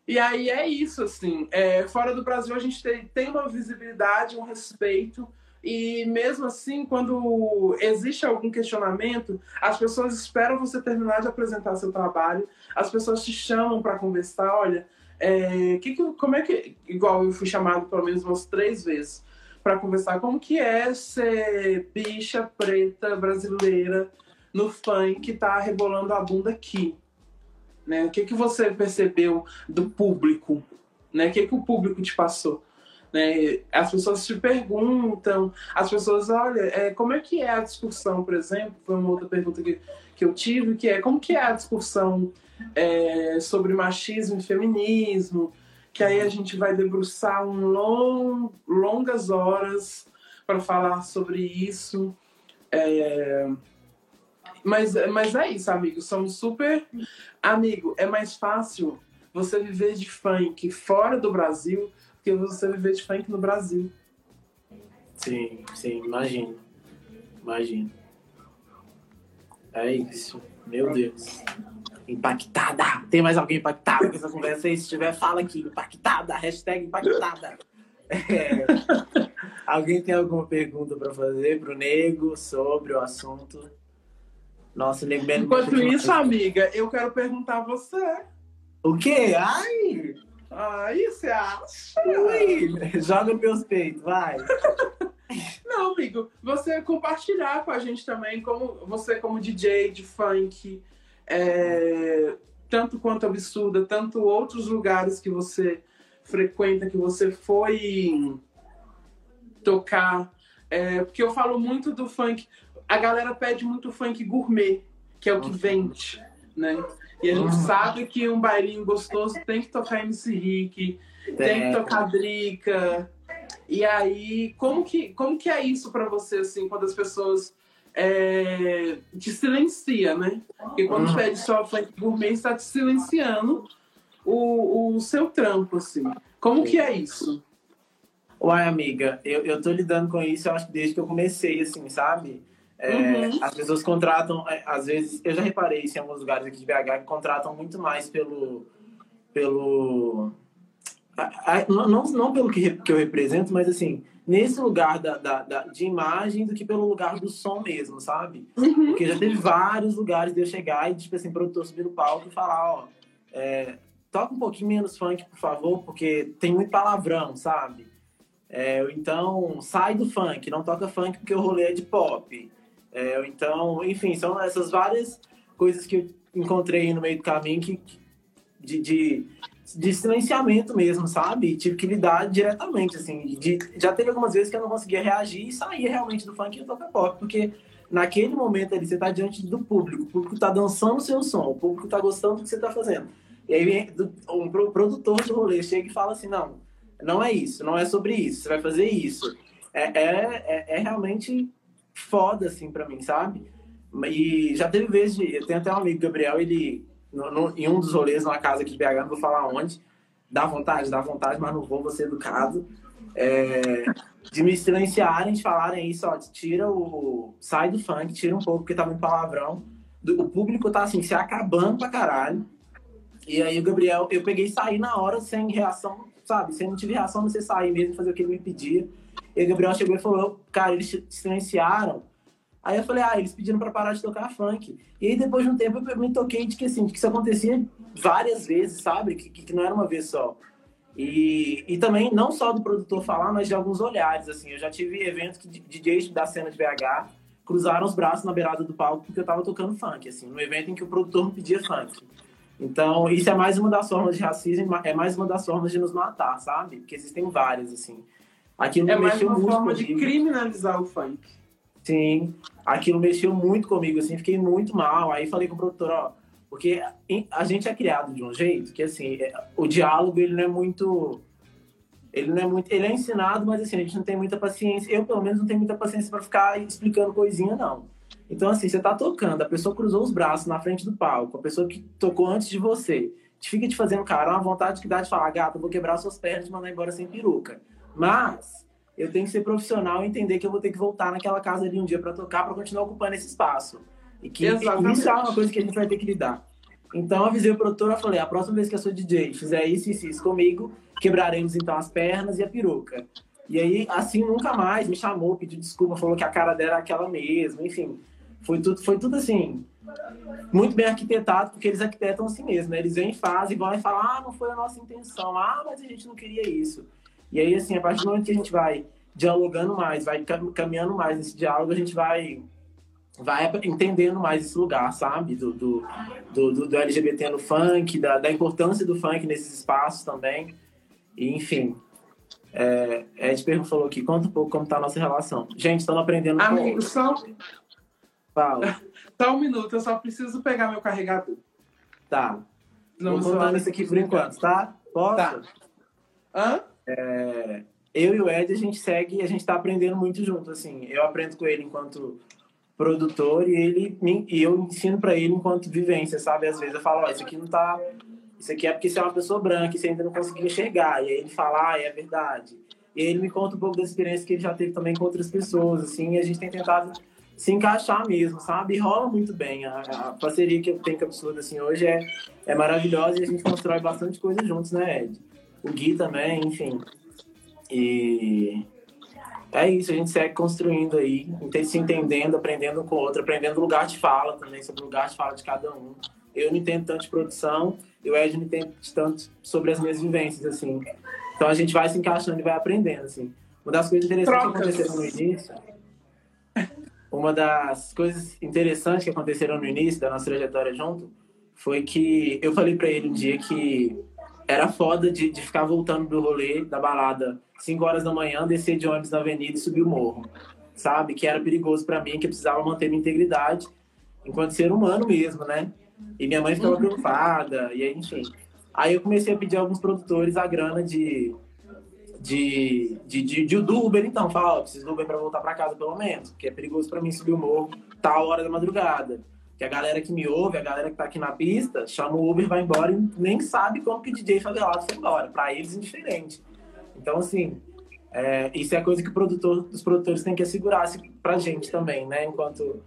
E aí é isso, assim. É, fora do Brasil, a gente tem, tem uma visibilidade, um respeito. E mesmo assim, quando existe algum questionamento, as pessoas esperam você terminar de apresentar seu trabalho, as pessoas te chamam para conversar. Olha, é, que que, como é que. Igual eu fui chamado pelo menos umas três vezes para conversar, como que é ser bicha preta brasileira no funk que tá rebolando a bunda aqui? Né? O que, que você percebeu do público? Né? O que, que o público te passou? Né? As pessoas te perguntam, as pessoas, olha, é, como é que é a discussão, por exemplo? Foi uma outra pergunta que, que eu tive, que é como que é a discussão é, sobre machismo e feminismo? Que aí a gente vai debruçar um long, longas horas para falar sobre isso. É, mas, mas é isso, amigo. Somos super. Amigo, é mais fácil você viver de funk fora do Brasil do que você viver de funk no Brasil. Sim, sim, imagino. Imagino. É isso. Meu Deus. Impactada! Tem mais alguém impactado com essa conversa aí? Se tiver, fala aqui. Impactada! Hashtag impactada. É. Alguém tem alguma pergunta para fazer pro Nego sobre o assunto? Nossa, o Nego bem Enquanto isso, amiga, eu quero perguntar a você. O quê? Ai! Aí você acha? Ui! Joga meus peitos, vai. Não, amigo, você compartilhar com a gente também, como você como DJ de funk, é, tanto quanto absurda, tanto outros lugares que você frequenta, que você foi tocar. É, porque eu falo muito do funk, a galera pede muito funk gourmet, que é o que vende, né? E a gente Uhum. sabe que um bailinho gostoso tem que tocar MC Rick, tem que tocar Drica. E aí, como que, como que é isso pra você, assim, quando as pessoas é, te silencia, né? Porque quando Uhum. pede só funk gourmet, está te silenciando o, o seu trampo, assim. Como que é isso? Uai, amiga, eu, eu tô lidando com isso, eu acho que desde que eu comecei, assim, sabe? É, Uhum. As pessoas contratam, é, às vezes, eu já reparei isso em alguns lugares aqui de BH, que contratam muito mais pelo. pelo a- a- não, não, pelo que, que eu represento, mas assim, nesse lugar da, da, da- de imagem do que pelo lugar do som mesmo, sabe? Uhum. Porque já teve vários lugares de eu chegar e, tipo assim, produtor subir no palco e falar, ó, é, toca um pouquinho menos funk, por favor, porque tem muito palavrão, sabe? É, então, sai do funk, não toca funk porque o rolê é de pop. É, então, enfim, são essas várias coisas que eu encontrei no meio do caminho que, que- de, de, de silenciamento mesmo, sabe? Tive que lidar diretamente, assim. De, já teve algumas vezes que eu não conseguia reagir e sair realmente do funk e tocar pop, porque naquele momento ali você tá diante do público, o público tá dançando o seu som, o público tá gostando do que você tá fazendo. E aí do- um pro- produtor do rolê chega e fala assim, não, não é isso, não é sobre isso, você vai fazer isso. É, é, é, é realmente foda, assim, pra mim, sabe? E já teve vezes, de, eu tenho até um amigo, Gabriel, ele, no, no- em um dos rolês, numa casa aqui de BH, não vou falar onde, dá vontade, dá vontade, mas não vou, vou ser educado, é, de me silenciarem, de falarem isso, ó, tira o... sai do funk, tira um pouco, porque tá muito palavrão. O público tá, assim, se acabando pra caralho. E aí o Gabriel, eu peguei e saí na hora sem reação, sabe? Se não tive reação, você sair mesmo, fazer o que ele me pedia. E o Gabriel chegou e falou, cara, eles silenciaram Aí eu falei, ah, eles pediram pra parar de tocar funk. E aí depois de um tempo eu me toquei de que, assim, de que isso acontecia várias vezes, sabe? Que, que não era uma vez só. E, e também, não só do produtor falar, mas de alguns olhares, assim. Eu já tive eventos que DJs da cena de BH cruzaram os braços na beirada do palco porque eu tava tocando funk, assim. No evento em que o produtor me pedia funk. Então, isso é mais uma das formas de racismo, é mais uma das formas de nos matar, sabe? Porque existem várias, assim. Aquilo é mais uma forma de criminalizar o funk. Sim, aquilo mexeu muito comigo, assim, fiquei muito mal. Aí falei com o produtor, ó, porque a gente é criado de um jeito que, assim, é, o diálogo, ele não é muito... Ele não é muito... Ele é ensinado, mas, assim, a gente não tem muita paciência. Eu, pelo menos, não tenho muita paciência para ficar explicando coisinha, não. Então, assim, você tá tocando, a pessoa cruzou os braços na frente do palco, a pessoa que tocou antes de você, te fica te fazendo cara, uma vontade que dá de falar, gata, vou quebrar suas pernas e mandar embora sem peruca. Mas eu tenho que ser profissional e entender que eu vou ter que voltar naquela casa ali um dia para tocar, para continuar ocupando esse espaço. E que Exatamente. isso é uma coisa que a gente vai ter que lidar. Então, avisei o produtor, eu falei, a próxima vez que a sua DJ fizer isso e isso, isso comigo, quebraremos então as pernas e a peruca. E aí, assim, nunca mais me chamou, pediu desculpa, falou que a cara dela era aquela mesma, enfim. Foi tudo, foi tudo assim, muito bem arquitetado, porque eles arquitetam assim mesmo, né? Eles vêm em fase e vão e falam, ah, não foi a nossa intenção, ah, mas a gente não queria isso. E aí, assim, a partir do momento que a gente vai dialogando mais, vai caminhando mais nesse diálogo, a gente vai vai entendendo mais esse lugar, sabe? Do, do, do, do LGBT no funk, da, da importância do funk nesses espaços também. E, enfim, é, Ed Perro falou aqui, conta um pouco como tá a nossa relação. Gente, estamos aprendendo um Amigo, só... Fala. (laughs) Só um minuto, eu só preciso pegar meu carregador. Tá. Não Vou contando isso aqui por enquanto, tá? Posso? Tá. Hã? É, eu e o Ed, a gente segue, a gente tá aprendendo muito junto, assim. Eu aprendo com ele enquanto produtor e ele e eu ensino para ele enquanto vivência, sabe? Às vezes eu falo, ó, isso aqui não tá isso aqui é porque você é uma pessoa branca e você ainda não conseguiu enxergar. E aí ele fala, ah, é verdade. E aí ele me conta um pouco da experiência que ele já teve também com outras pessoas, assim, e a gente tem tentado se encaixar mesmo, sabe? E rola muito bem. A, a, parceria que eu tenho com a Absurda, assim, hoje é, é maravilhosa e a gente constrói bastante coisa juntos, né, Ed? O Gui também, enfim. E é isso, a gente segue construindo aí, se entendendo, aprendendo com o outro, aprendendo o lugar de fala também, sobre o lugar de fala de cada um. Eu não entendo tanto de produção, e o Ed não entende tanto sobre as minhas vivências, assim. Então a gente vai se encaixando e vai aprendendo, assim. Uma das coisas interessantes Trocas. que aconteceram no início uma das coisas interessantes que aconteceram no início da nossa trajetória junto foi que eu falei para ele um dia que era foda de, de ficar voltando do rolê, da balada, 5 horas da manhã, descer de ônibus na avenida e subir o morro, sabe? Que era perigoso para mim, que eu precisava manter minha integridade enquanto ser humano mesmo, né? E minha mãe ficava uhum. preocupada, e aí, enfim. Aí eu comecei a pedir a alguns produtores a grana de de, de, de, de do Uber, então. Fala, preciso do Uber para voltar para casa, pelo menos. Porque é perigoso para mim subir o morro tal hora da madrugada. Que a galera que me ouve, a galera que tá aqui na pista, chama o Uber, vai embora e nem sabe como que o DJ favelado foi embora. Para eles, indiferente. Então, assim, é, isso é a coisa que produtor, os produtores têm que assegurar pra gente também, né? Enquanto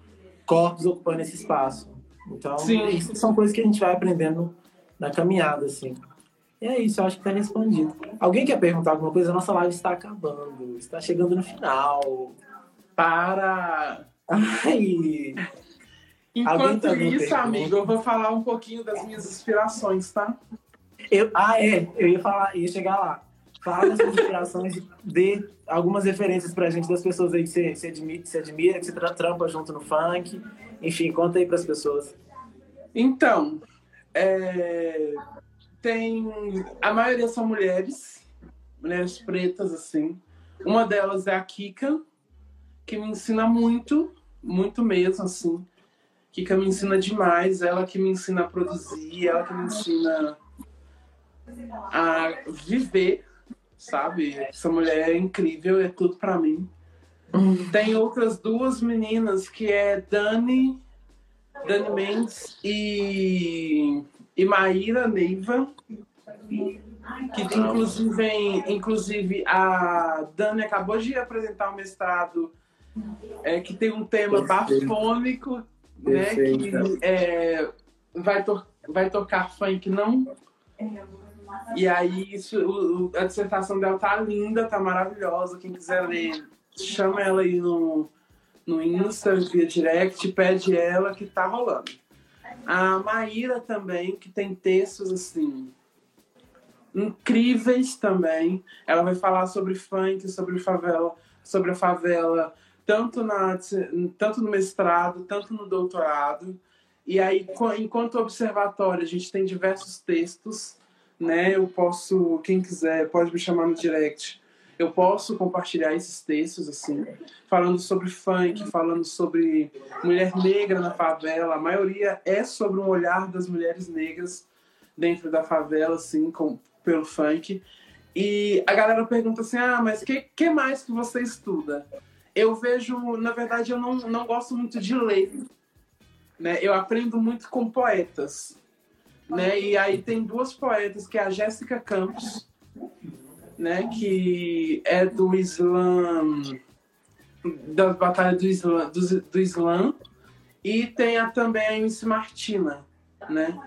corpos ocupando esse espaço. Então, Sim. isso são coisas que a gente vai aprendendo na caminhada, assim. E é isso, eu acho que tá respondido. Alguém quer perguntar alguma coisa? A nossa live está acabando, está chegando no final. Para! Ai! Enquanto tá isso, amigo, eu vou falar um pouquinho das minhas inspirações, tá? Eu, ah, é, eu ia falar, ia chegar lá. Fala das suas inspirações dê algumas referências pra gente das pessoas aí que você, você, admira, você admira, que você trampa junto no funk. Enfim, conta aí pras pessoas. Então, é, tem. A maioria são mulheres, mulheres pretas, assim. Uma delas é a Kika, que me ensina muito, muito mesmo, assim. Kika me ensina demais, ela que me ensina a produzir, ela que me ensina a viver, sabe? Essa mulher é incrível, é tudo para mim. Tem outras duas meninas que é Dani, Dani Mendes e e Maíra Neiva, que inclusive, inclusive a Dani acabou de apresentar um mestrado é, que tem um tema bafônico, né? Que é, vai, to vai tocar funk não. E aí isso, o, a dissertação dela tá linda, tá maravilhosa. Quem quiser ler, chama ela aí no, no Insta, via direct, pede ela que tá rolando. A Maíra também, que tem textos assim incríveis também. Ela vai falar sobre funk, sobre favela, sobre a favela, tanto, na, tanto no mestrado, tanto no doutorado. E aí, enquanto observatório, a gente tem diversos textos, né? Eu posso, quem quiser, pode me chamar no direct. Eu posso compartilhar esses textos, assim, falando sobre funk, falando sobre mulher negra na favela. A maioria é sobre um olhar das mulheres negras dentro da favela, assim, com, pelo funk. E a galera pergunta assim: ah, mas o que, que mais que você estuda? Eu vejo, na verdade, eu não, não gosto muito de ler. Né? Eu aprendo muito com poetas. Né? E aí tem duas poetas, que é a Jéssica Campos, né? que é do Islã, da Batalha do Islã, do, do Islã e tem a, também a MC Martina, né?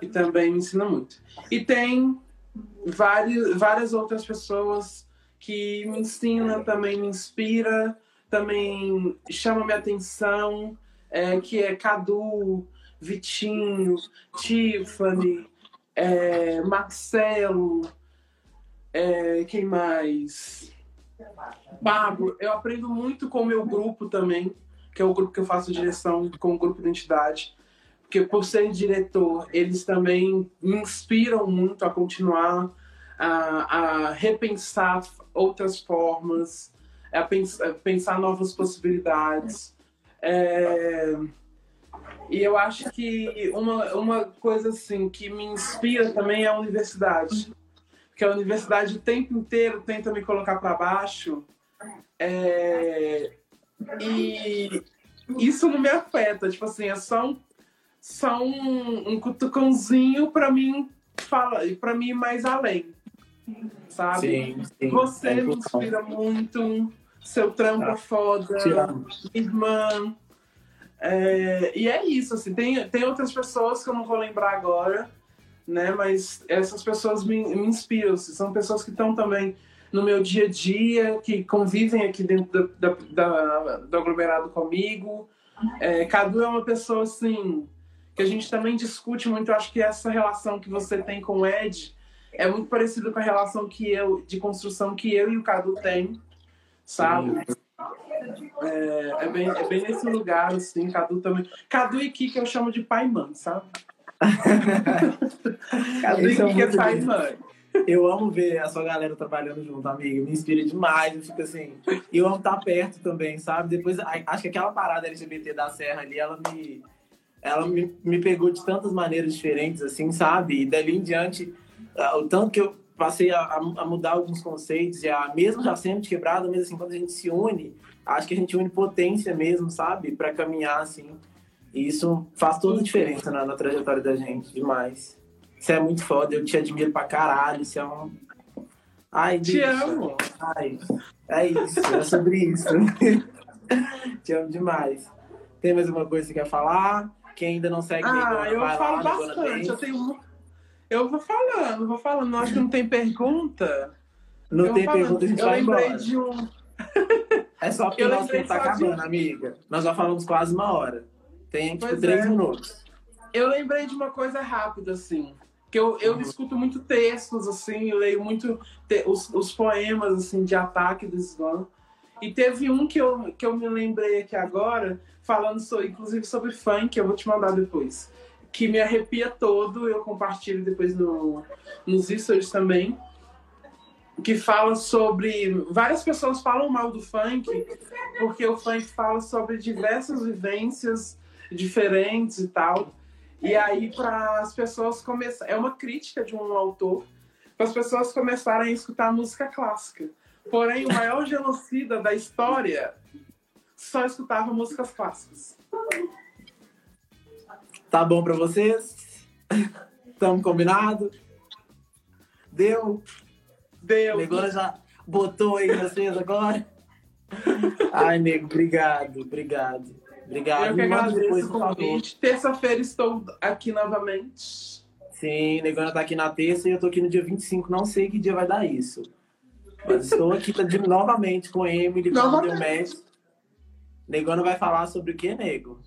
que também me ensina muito. E tem várias, várias outras pessoas que me ensinam, também me inspira, também chama minha atenção, é, que é Cadu, Vitinho, Tiffany, é, Marcelo, é, quem mais? Pablo. Eu aprendo muito com o meu grupo também, que é o grupo que eu faço direção com o grupo Identidade porque por ser diretor, eles também me inspiram muito a continuar a, a repensar outras formas, a pensar, a pensar novas possibilidades. É, e eu acho que uma, uma coisa assim que me inspira também é a universidade. Porque a universidade o tempo inteiro tenta me colocar para baixo. É, e isso não me afeta. Tipo assim, é só um são um, um cutucãozinho para mim fala, para mim ir mais além. Sabe? Sim, sim. Você é me inspira muito, seu trampo é foda, irmã. É, e é isso, assim, tem, tem outras pessoas que eu não vou lembrar agora, né? Mas essas pessoas me, me inspiram, assim, são pessoas que estão também no meu dia a dia, que convivem aqui dentro da, da, da do aglomerado comigo. É, Cadu é uma pessoa assim que a gente também discute muito. Eu acho que essa relação que você tem com o Ed é muito parecida com a relação que eu de construção que eu e o Cadu tem, sabe? É, é, bem, é bem nesse lugar, assim, Cadu também. Cadu e Kika eu chamo de pai e mãe, sabe? (laughs) Cadu e Kika é pai e mãe. Eu amo ver a sua galera trabalhando junto, amigo. Me inspira demais. Eu fico assim. Eu amo estar perto também, sabe? Depois, acho que aquela parada LGBT da Serra ali, ela me ela me, me pegou de tantas maneiras diferentes, assim, sabe? E dali em diante, o tanto que eu passei a, a mudar alguns conceitos, já, mesmo já sendo quebrado, mas assim, quando a gente se une, acho que a gente une potência mesmo, sabe? Para caminhar, assim. E isso faz toda a diferença na, na, trajetória da gente, demais. Você é muito foda, eu te admiro pra caralho, você é um... Ai, Te Deus, amo! Ai, é isso, é sobre isso. (laughs) te amo demais. Tem mais alguma coisa que você quer falar? Quem ainda não segue Ah, eu falo bastante. Eu tenho. Eu vou falando, vou falando. Acho que não tem pergunta. Não eu tem pergunta, a gente eu lembrei embora. de um. (laughs) É só porque o nosso tempo tá acabando, de... amiga. Nós já falamos quase uma hora. Tem, tipo, pois três é. minutos. Eu lembrei de uma coisa rápida, assim. Que eu, eu uhum. escuto muito textos, assim, eu leio muito te... os, os poemas, assim, de ataque do Islã. E teve um que eu, que eu me lembrei aqui agora, falando so, inclusive sobre funk, eu vou te mandar depois. Que me arrepia todo, eu compartilho depois no, nos stories também. Que fala sobre. Várias pessoas falam mal do funk, porque o funk fala sobre diversas vivências diferentes e tal. E aí, para as pessoas começarem. É uma crítica de um autor, para as pessoas começarem a escutar música clássica. Porém, o maior genocida da história só escutava músicas clássicas. Tá bom para vocês? Estamos combinado? Deu? Deu. Agora já botou aí vocês agora? Ai, nego, obrigado, obrigado. Obrigado. Eu que agradeço o convite. Terça-feira estou aqui novamente. Sim, Negona tá aqui na terça e eu tô aqui no dia 25, não sei que dia vai dar isso. Mas estou aqui de, (laughs) novamente com a Emily, com o mestre. Negona vai falar sobre o que, nego?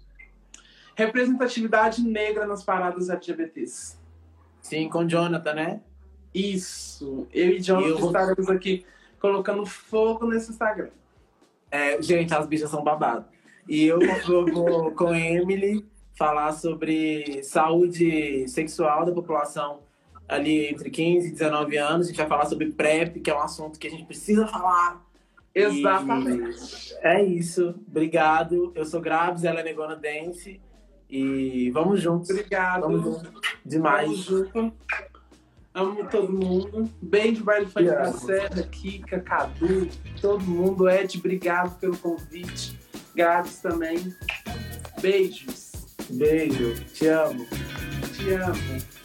Representatividade negra nas paradas LGBTs. Sim, com Jonathan, né? Isso. Eu e Jonathan Eu estaremos aqui colocando fogo nesse Instagram. É, gente, as bichas são babado. E eu vou, (laughs) com Emily falar sobre saúde sexual da população ali entre 15 e 19 anos. A gente vai falar sobre PrEP, que é um assunto que a gente precisa falar. E Exatamente. É isso. Obrigado. Eu sou Grabs, ela é Negona Dance. E vamos juntos. Obrigado. Vamos juntos. Demais. junto. Amo todo mundo. Beijo, baile funk da. Serra, Kika, Cadu, todo mundo. Ed, obrigado pelo convite. Gabs também. Beijos. Beijo. Te amo. Te amo.